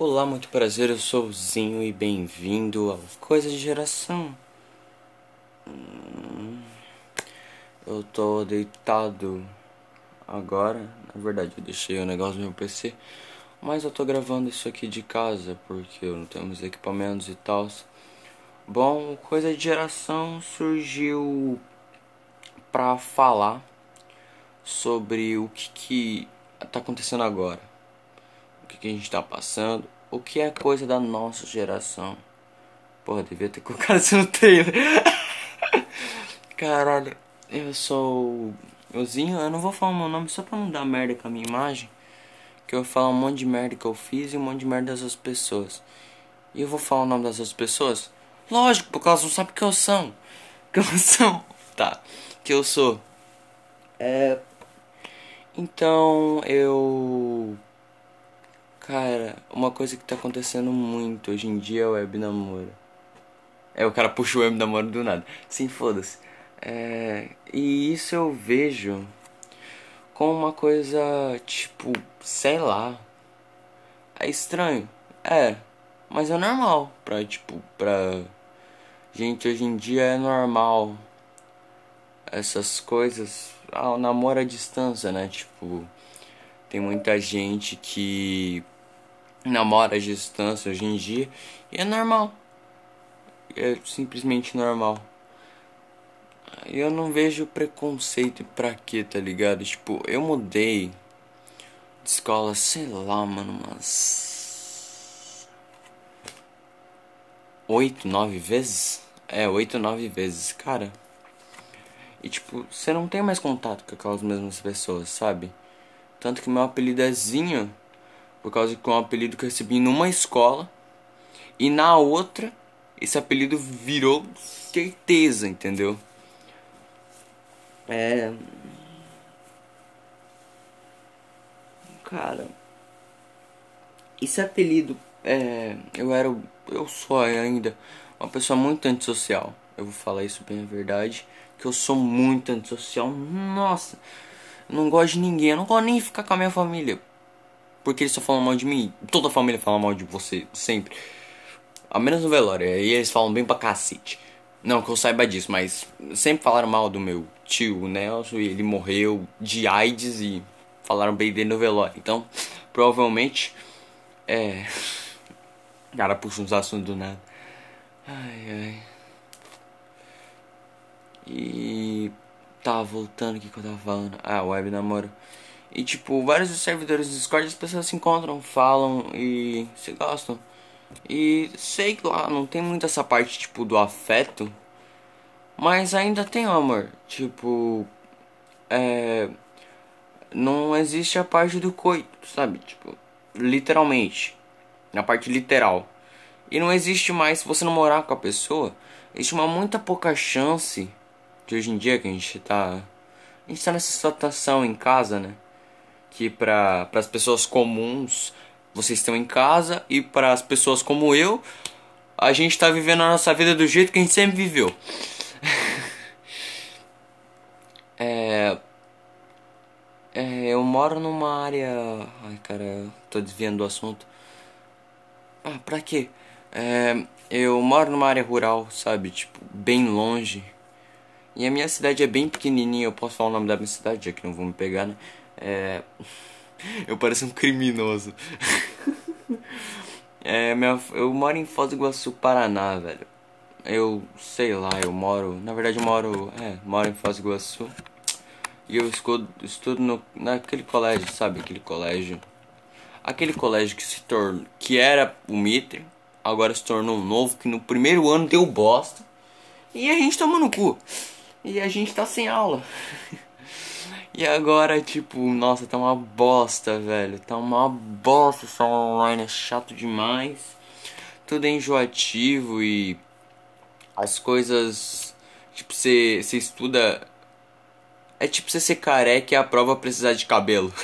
Olá, muito prazer, eu sou o Zinho e bem-vindo ao Coisa de Geração. Hum, eu tô deitado agora, na verdade eu deixei o negócio no meu PC, mas eu tô gravando isso aqui de casa porque eu não tenho os equipamentos e tal. Bom, Coisa de Geração surgiu pra falar sobre o que, que tá acontecendo agora o que, a gente tá passando, o que é coisa da nossa geração. Porra, devia ter colocado isso no trailer. Caralho, eu sou o Zinho, eu não vou falar meu nome só pra não dar merda com a minha imagem. Que eu vou falar um monte de merda que eu fiz e um monte de merda das outras pessoas. E eu vou falar o nome das outras pessoas? Lógico, porque elas não sabem que eu são. Que eu sou. Tá. Que eu sou. É. Então eu Cara, uma coisa que tá acontecendo muito hoje em dia é o web namoro. É, o cara puxa o web namoro do nada. Sim, foda-se. É, e isso eu vejo como uma coisa, tipo, sei lá. É estranho. É, mas é normal pra, tipo, pra gente hoje em dia é normal essas coisas. Ah, o namoro à distância, né? Tipo, tem muita gente que namora à distância hoje em dia e é normal. É simplesmente normal. Eu não vejo preconceito pra quê, tá ligado? Tipo, eu mudei de escola, sei lá, mano, umas. Oito, nove vezes? É, oito, nove vezes, cara. E tipo, você não tem mais contato com aquelas mesmas pessoas, sabe? Tanto que meu apelido é Zinho por causa que é um apelido que eu recebi numa escola e na outra esse apelido virou certeza, entendeu? É. Cara. Esse apelido. É. Eu era. Eu sou ainda uma pessoa muito antissocial. Eu vou falar isso bem a verdade. Que eu sou muito antissocial. Nossa. Não gosto de ninguém. Eu não gosto nem ficar com a minha família. Porque eles só falam mal de mim. Toda a família fala mal de você, sempre. A menos no velório, aí eles falam bem pra cacete. Não que eu saiba disso, mas sempre falaram mal do meu tio, o Nelson, e ele morreu de AIDS e falaram bem dele no velório. Então, provavelmente, é. Cara, puxa uns assuntos do nada. Ai, ai. E. Tá, voltando aqui que eu tava falando. Ah, web namoro. E tipo, vários servidores do Discord as pessoas se encontram, falam e se gostam. E sei lá, não tem muito essa parte tipo do afeto, mas ainda tem amor. Tipo, é não existe a parte do coito, sabe? Tipo, literalmente, na parte literal. E não existe mais se você não morar com a pessoa, existe uma muita pouca chance de hoje em dia que a gente tá a gente tá nessa situação em casa, né? Que para as pessoas comuns vocês estão em casa e para as pessoas como eu a gente está vivendo a nossa vida do jeito que a gente sempre viveu. é, é, eu moro numa área. Ai cara, tô desviando do assunto. Ah, pra quê? É, eu moro numa área rural, sabe? Tipo, bem longe. E a minha cidade é bem pequenininha. Eu posso falar o nome da minha cidade, já que não vão me pegar, né? É. Eu pareço um criminoso. é, minha, eu moro em Foz do Iguaçu, Paraná, velho. Eu sei lá, eu moro. Na verdade, eu moro. É, moro em Foz do Iguaçu. E eu estudo, estudo no, naquele colégio, sabe? Aquele colégio. Aquele colégio que se tornou. Que era o Mitre, agora se tornou um novo, que no primeiro ano deu bosta. E a gente toma no cu. E a gente tá sem aula. E agora, tipo, nossa, tá uma bosta, velho. Tá uma bosta essa online, é chato demais. Tudo é enjoativo e as coisas. Tipo, você, estuda. É tipo você ser careca e a prova precisar de cabelo.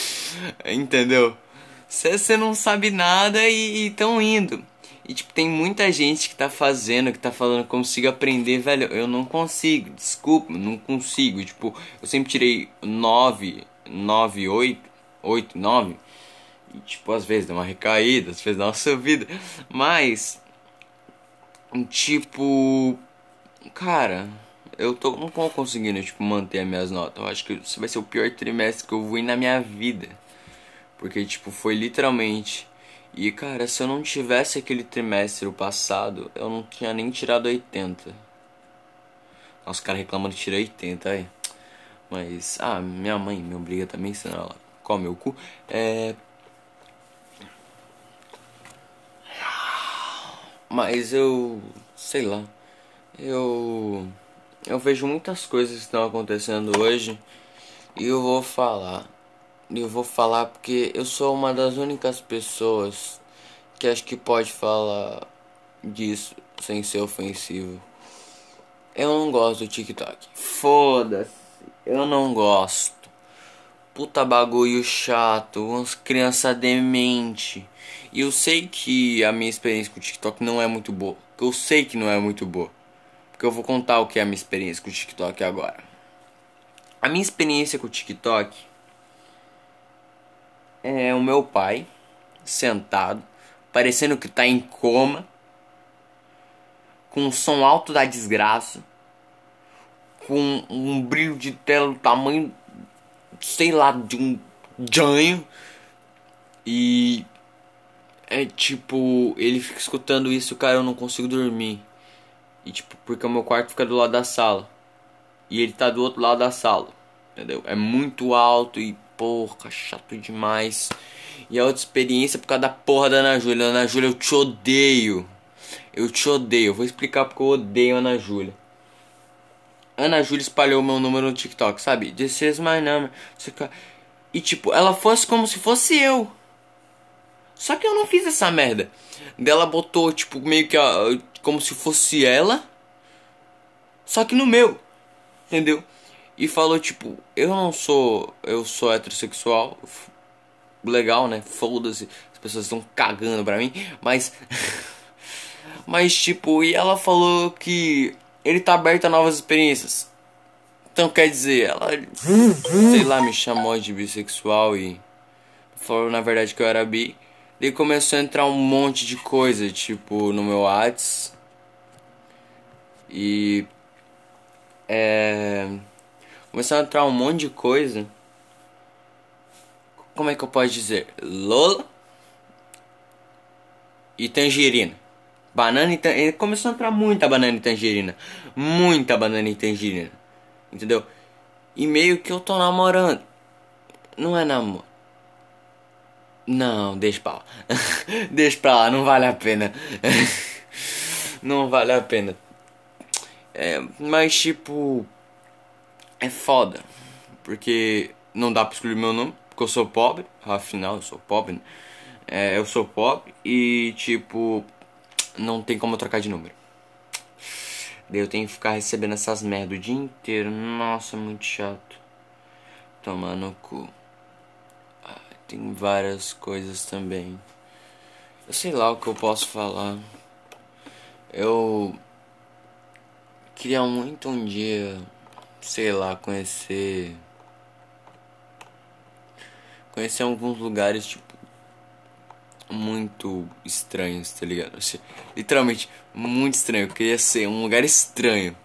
Entendeu? Você não sabe nada e estão indo. E, tipo, tem muita gente que tá fazendo, que tá falando consigo aprender, velho. Eu não consigo, desculpa, não consigo. Tipo, eu sempre tirei 9, 9, 8, 8, 9. E, tipo, às vezes dá uma recaída, às vezes dá uma subida. Mas, tipo, cara, eu tô, não tô conseguindo, tipo, manter as minhas notas. Eu acho que isso vai ser o pior trimestre que eu vou ir na minha vida. Porque, tipo, foi literalmente. E, cara, se eu não tivesse aquele trimestre passado, eu não tinha nem tirado 80. Nossa, o cara reclamando de tirar 80 aí. Mas, ah, minha mãe me obriga também, senão ela come o cu. É. Mas eu. sei lá. Eu. Eu vejo muitas coisas que estão acontecendo hoje. E eu vou falar. Eu vou falar porque eu sou uma das únicas pessoas que acho que pode falar disso sem ser ofensivo. Eu não gosto do TikTok. Foda-se. Eu não gosto. Puta bagulho chato. Umas crianças demente. E eu sei que a minha experiência com o TikTok não é muito boa. Eu sei que não é muito boa. Porque eu vou contar o que é a minha experiência com o TikTok agora. A minha experiência com o TikTok é o meu pai sentado, parecendo que tá em coma, com um som alto da desgraça, com um brilho de tela do tamanho, sei lá, de um janho. E é tipo, ele fica escutando isso, cara, eu não consigo dormir. E tipo, porque o meu quarto fica do lado da sala. E ele tá do outro lado da sala. Entendeu? É muito alto e porra, chato demais. E a outra experiência por causa da porra da Ana Júlia. Ana Júlia, eu te odeio. Eu te odeio. Vou explicar porque eu odeio a Ana Júlia. Ana Júlia espalhou meu número no TikTok, sabe? This is my number. E tipo, ela fosse como se fosse eu. Só que eu não fiz essa merda. Dela botou, tipo, meio que a, como se fosse ela. Só que no meu. Entendeu? E falou, tipo, eu não sou. Eu sou heterossexual. Legal, né? Foda-se. As pessoas estão cagando pra mim. Mas. mas, tipo, e ela falou que ele tá aberto a novas experiências. Então quer dizer, ela, sei lá, me chamou de bissexual e falou na verdade que eu era bi. Daí começou a entrar um monte de coisa, tipo, no meu Whats. E. É. Começou a entrar um monte de coisa. Como é que eu posso dizer? Lola e tangerina. Banana e tangerina. Começou a entrar muita banana e tangerina. Muita banana e tangerina. Entendeu? E meio que eu tô namorando. Não é namoro. Não, deixa pra lá. deixa pra lá, não vale a pena. não vale a pena. É, mas tipo. É foda. Porque não dá pra escolher meu nome. Porque eu sou pobre. Afinal, eu sou pobre. Né? É, eu sou pobre. E tipo não tem como eu trocar de número. Daí eu tenho que ficar recebendo essas merda o dia inteiro. Nossa, muito chato. Tomar no cu. Tem várias coisas também. Eu sei lá o que eu posso falar. Eu queria muito um dia, sei lá, conhecer. Conhecer alguns lugares, tipo muito estranhos, tá ligado? Assim, literalmente, muito estranho. Eu queria ser um lugar estranho.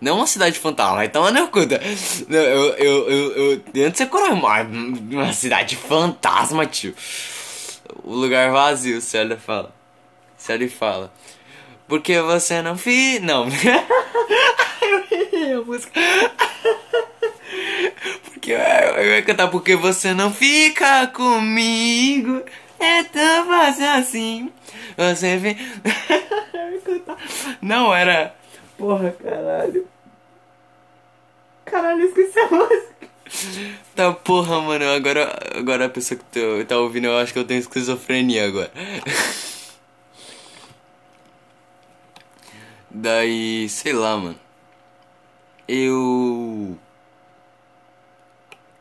Não uma cidade fantasma, tomar na conta. Eu, eu, eu, eu, antes você uma, uma cidade fantasma, tio. O lugar vazio, você fala. E fala. Porque você não fi. Não. eu a música. Porque eu, eu ia cantar porque você não fica comigo. É tão fácil assim. Você vê. Não era. Porra, caralho. Caralho, esqueci a música. Tá porra, mano. Agora, agora a pessoa que tá, tá ouvindo, eu acho que eu tenho esquizofrenia agora. Daí, sei lá, mano. Eu.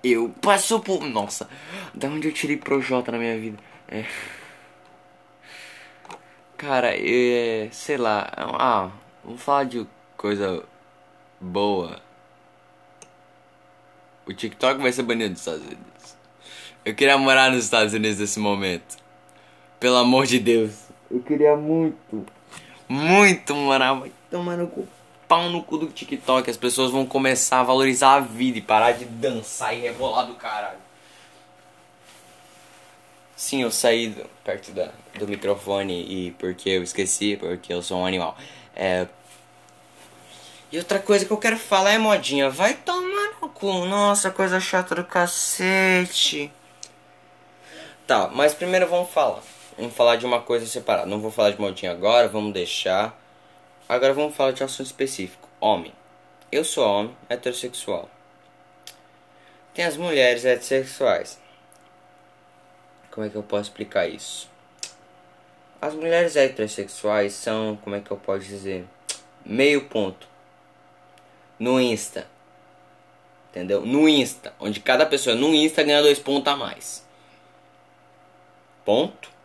Eu passou por. Nossa, da onde eu tirei Projota na minha vida? É. Cara, é, sei lá. Ah, vamos falar de coisa boa. O TikTok vai ser banido dos Estados Unidos. Eu queria morar nos Estados Unidos nesse momento. Pelo amor de Deus. Eu queria muito. Muito morar. Vai tomar no cu. Pau no cu do TikTok. As pessoas vão começar a valorizar a vida e parar de dançar e rebolar do caralho. Sim, eu saí do, perto da, do microfone e porque eu esqueci, porque eu sou um animal. É. E outra coisa que eu quero falar é modinha. Vai tomar no cu. Nossa, coisa chata do cacete. Tá, mas primeiro vamos falar. Vamos falar de uma coisa separada. Não vou falar de modinha agora, vamos deixar. Agora vamos falar de um assunto específico. Homem. Eu sou homem, heterossexual. Tem as mulheres heterossexuais. Como é que eu posso explicar isso? As mulheres heterossexuais são, como é que eu posso dizer? Meio ponto. No Insta. Entendeu? No Insta. Onde cada pessoa no Insta ganha dois pontos a mais. Ponto.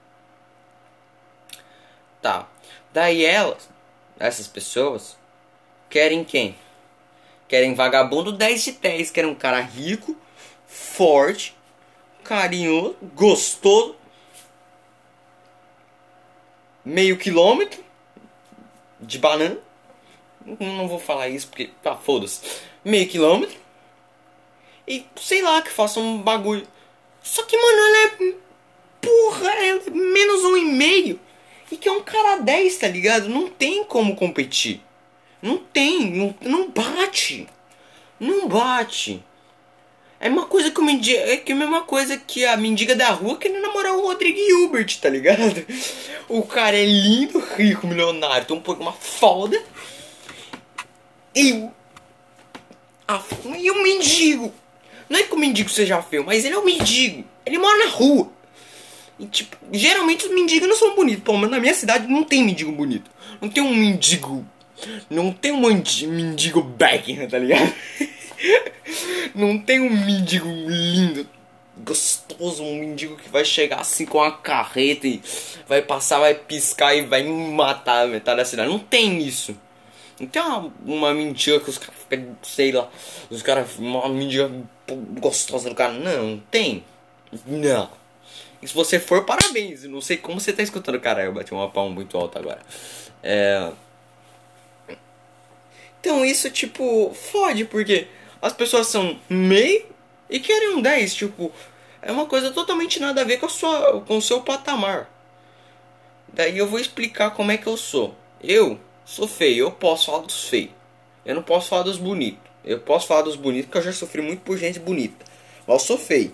Tá. Daí elas, essas pessoas, querem quem? Querem vagabundo 10 de 10. Querem um cara rico, forte, carinhoso, gostoso. Meio quilômetro de banana. Não vou falar isso porque. Ah, foda-se. Meio quilômetro. E sei lá, que faça um bagulho. Só que, mano, ela é. Porra, é menos um e meio. E que é um cara 10, tá ligado? Não tem como competir. Não tem, não, não bate. Não bate. É uma coisa que o mendigo. É que a mesma coisa que a mendiga da rua querendo namorar o Rodrigo Hilbert, tá ligado? O cara é lindo, rico, milionário, tem um uma foda. E. A, e o mendigo. Não é que o mendigo seja feio, mas ele é um mendigo. Ele mora na rua. E, tipo, geralmente os mendigos não são bonitos. Pelo menos na minha cidade não tem mendigo bonito. Não tem um mendigo. Não tem um mendigo Beckham, tá ligado? não tem um mendigo lindo, gostoso, um mendigo que vai chegar assim com a carreta e vai passar, vai piscar e vai matar a metade da cidade. Não tem isso. Não tem uma, uma mendiga que os caras sei lá, os caras, uma mendiga gostosa do cara. Não, não tem. Não. E se você for, parabéns. não sei como você tá escutando. Cara, eu bati uma palma muito alta agora. É... Então isso, tipo, fode, porque as pessoas são meio e querem um 10. Tipo, é uma coisa totalmente nada a ver com, a sua, com o seu patamar. Daí eu vou explicar como é que eu sou. Eu sou feio, eu posso falar dos feios. Eu não posso falar dos bonitos. Eu posso falar dos bonitos porque eu já sofri muito por gente bonita. Mas eu sou feio.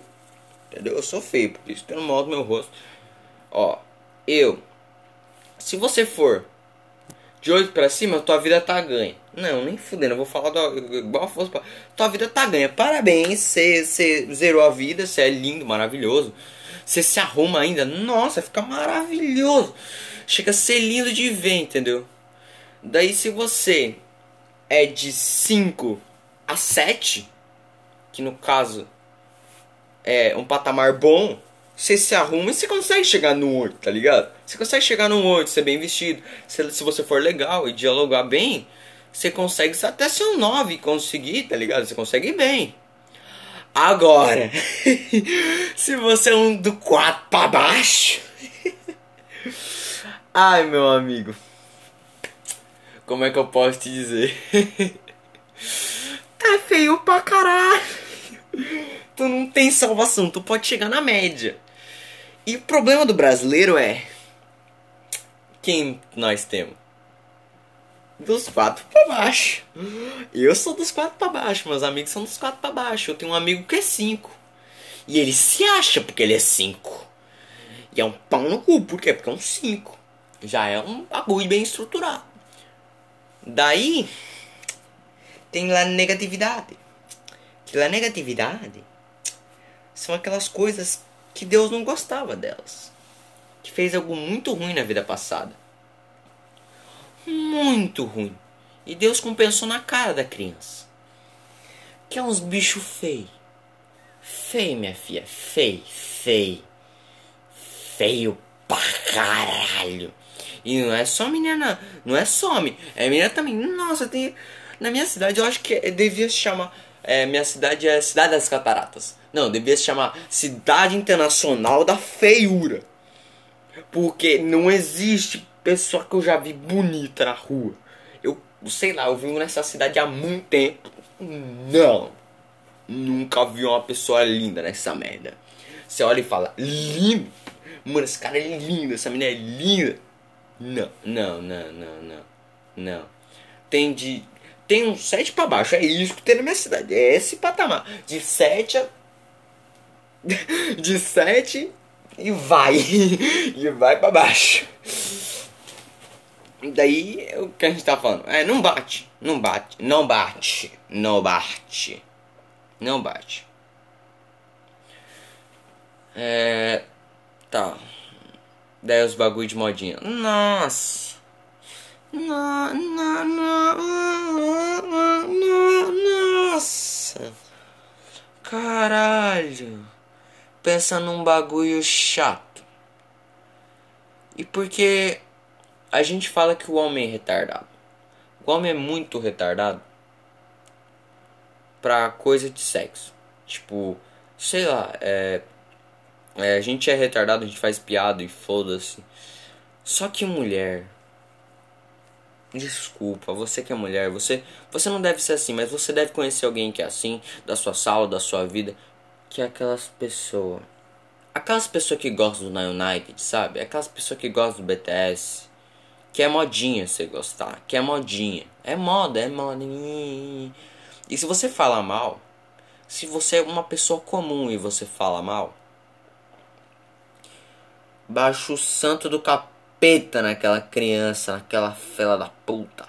Entendeu? Eu sou feio, por isso eu não mostro meu rosto. Ó, eu. Se você for de 8 pra cima, tua vida tá ganha. Não, nem fudendo, eu vou falar do, igual fosse. Tua vida tá ganha. Parabéns, você zerou a vida, você é lindo, maravilhoso. Você se arruma ainda, nossa, fica maravilhoso. Chega a ser lindo de ver, entendeu? Daí se você é de 5 a 7, que no caso é, um patamar bom, você se arruma e você consegue chegar no 8, tá ligado? Você consegue chegar no 8, ser bem vestido. Se, se você for legal e dialogar bem, você consegue até ser um 9 e conseguir, tá ligado? Você consegue ir bem. Agora, se você é um do 4 pra baixo. Ai, meu amigo. Como é que eu posso te dizer? tá feio pra caralho tu não tem salvação, tu pode chegar na média. E o problema do brasileiro é. Quem nós temos? Dos quatro para baixo. Eu sou dos quatro para baixo, meus amigos são dos quatro para baixo. Eu tenho um amigo que é cinco. E ele se acha porque ele é cinco. E é um pau no cu, por quê? Porque é um cinco. Já é um bagulho bem estruturado. Daí tem lá negatividade. Que lá negatividade são aquelas coisas que Deus não gostava delas. Que fez algo muito ruim na vida passada. Muito ruim. E Deus compensou na cara da criança. Que é uns bichos feios. Feio, minha filha. Feio, feio. Feio pra caralho. E não é só menina, não é só homem. É menina também. Nossa, tem. Na minha cidade eu acho que devia se chamar. É, minha cidade é Cidade das Cataratas. Não, devia se chamar Cidade Internacional da Feiura. Porque não existe pessoa que eu já vi bonita na rua. Eu sei lá, eu vivo nessa cidade há muito tempo. Não. Nunca vi uma pessoa linda nessa merda. Você olha e fala, lindo. Mano, esse cara é lindo, essa menina é linda. Não, não, não, não, não. Não. Tem de. Tem uns 7 pra baixo. É isso que tem na minha cidade. É esse patamar. De 7 a. De 7 e vai. E vai pra baixo. Daí o que a gente tá falando? É, não bate. Não bate. Não bate. Não bate. Não bate. É. Tá. Daí os bagulho de modinha. Nossa. No, no, no, nossa. Caralho. Pensa num bagulho chato. E porque a gente fala que o homem é retardado. O homem é muito retardado pra coisa de sexo. Tipo, sei lá, é, é, a gente é retardado, a gente faz piada e foda-se. Só que mulher. Desculpa, você que é mulher, você, você não deve ser assim, mas você deve conhecer alguém que é assim, da sua sala, da sua vida, que é aquelas pessoas. Aquelas pessoas que gostam do United, sabe? Aquelas pessoas que gostam do BTS. Que é modinha você gostar, que é modinha. É moda, é moda. E se você fala mal, se você é uma pessoa comum e você fala mal, baixa o santo do capeta naquela criança, naquela fela da puta.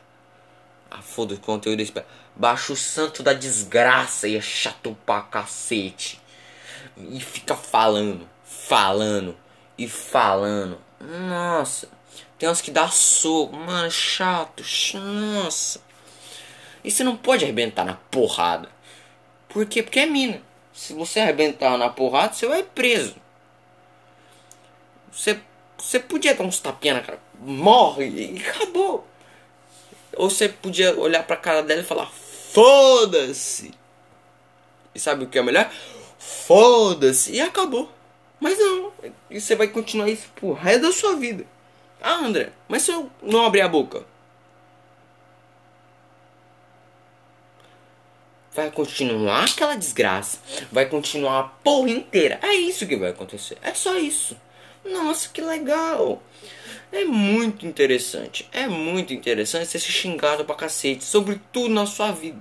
Ah, foda o conteúdo desse. Baixa o santo da desgraça e é chato pra cacete. E fica falando, falando e falando. Nossa. Tem uns que dá soco, mano, chato, nossa. E você não pode arrebentar na porrada. Por quê? Porque é mina. Se você arrebentar na porrada, você vai preso. Você, você podia dar uns tapinha na cara, morre e acabou. Ou você podia olhar pra cara dela e falar: Foda-se! E sabe o que é melhor? Foda-se! E acabou. Mas não, e você vai continuar isso pro resto da sua vida. Ah, André, mas se eu não abrir a boca? Vai continuar aquela desgraça. Vai continuar a porra inteira. É isso que vai acontecer. É só isso. Nossa, que legal. É muito interessante. É muito interessante ser xingado pra cacete. Sobre tudo na sua vida.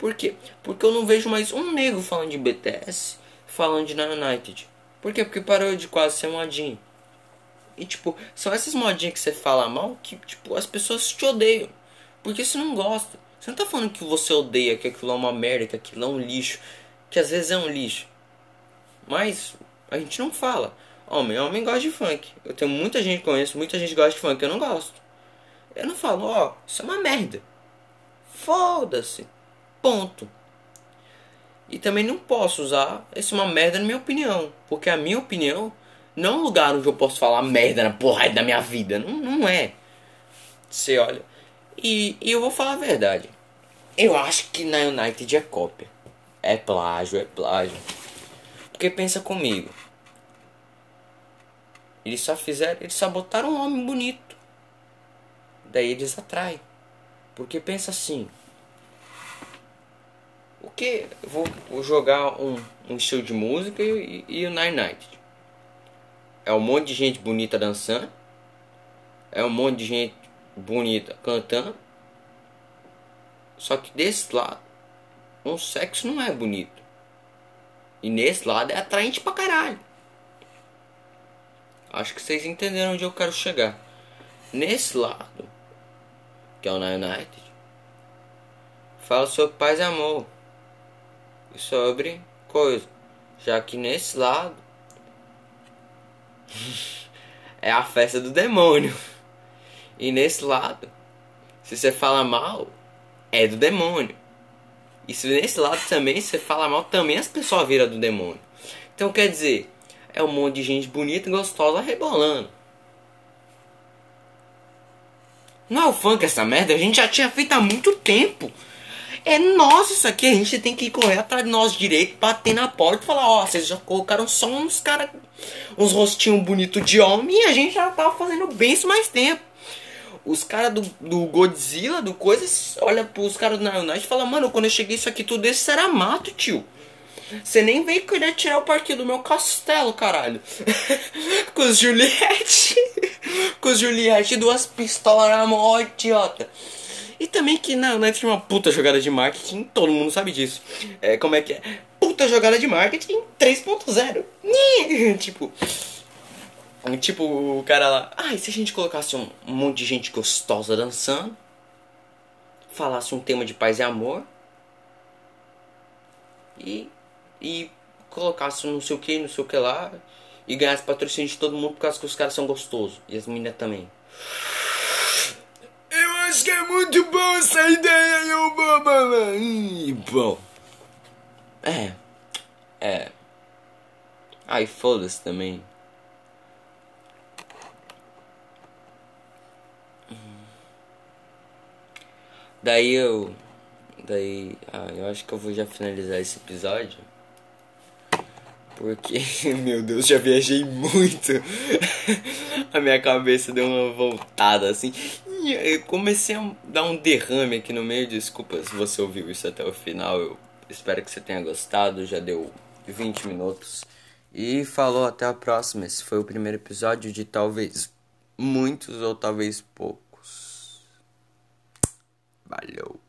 Por quê? Porque eu não vejo mais um negro falando de BTS. Falando de United. Por quê? Porque parou de quase ser modinho. E tipo, são essas modinhas que você fala mal que tipo, as pessoas te odeiam. Porque você não gosta. Você não tá falando que você odeia, que aquilo é uma merda, que aquilo é um lixo. Que às vezes é um lixo. Mas a gente não fala. Homem, homem gosta de funk. Eu tenho muita gente que conheço, muita gente gosta de funk, eu não gosto. Eu não falo, ó, oh, isso é uma merda. Foda-se. Ponto. E também não posso usar isso é uma merda na minha opinião. Porque a minha opinião não é um lugar onde eu posso falar merda na porra da minha vida. Não, não é. Você olha. E, e eu vou falar a verdade. Eu acho que na United é cópia. É plágio, é plágio. Porque pensa comigo. Eles só fizeram. Eles só botaram um homem bonito. Daí eles atraem. Porque pensa assim. O que? Vou, vou jogar um, um estilo de música e, e, e o Nine Night. É um monte de gente bonita dançando. É um monte de gente bonita cantando. Só que desse lado, um sexo não é bonito. E nesse lado é atraente pra caralho. Acho que vocês entenderam onde eu quero chegar. Nesse lado, que é o United, fala sobre paz e amor. Sobre coisa. Já que nesse lado é a festa do demônio. E nesse lado, se você fala mal, é do demônio. E se nesse lado também você fala mal, também as pessoas viram do demônio. Então quer dizer, é um monte de gente bonita e gostosa rebolando. Não é o funk essa merda, a gente já tinha feito há muito tempo. É nosso isso aqui, a gente tem que correr atrás de nós direito, bater na porta e falar, ó, oh, vocês já colocaram só uns caras, uns rostinhos bonitos de homem e a gente já tava fazendo bem isso mais tempo. Os caras do, do Godzilla, do Coisas, olha pros caras do Naionite e fala, mano, quando eu cheguei isso aqui tudo, isso era mato, tio. Você nem veio querer tirar o parquinho do meu castelo, caralho. com os Juliette. com os Juliette duas pistolas na mão, idiota. E também que na Night tinha uma puta jogada de marketing, todo mundo sabe disso. É, como é que é? Puta jogada de marketing 3.0. tipo. Tipo, o cara lá. Ah, e se a gente colocasse um, um monte de gente gostosa dançando? Falasse um tema de paz e amor? E e colocasse não sei o que, não sei o que lá, e ganhasse patrocínio de todo mundo por causa que os caras são gostosos. E as meninas também. Acho que é muito bom essa ideia, eu vou, Bom. É. É. Ai, foda-se também. Daí eu. Daí. Ah, eu acho que eu vou já finalizar esse episódio. Porque, meu Deus, já viajei muito. a minha cabeça deu uma voltada assim. Eu comecei a dar um derrame aqui no meio. Desculpa se você ouviu isso até o final. Eu espero que você tenha gostado. Já deu 20 minutos. E falou até a próxima. Esse foi o primeiro episódio de talvez muitos ou talvez poucos. Valeu.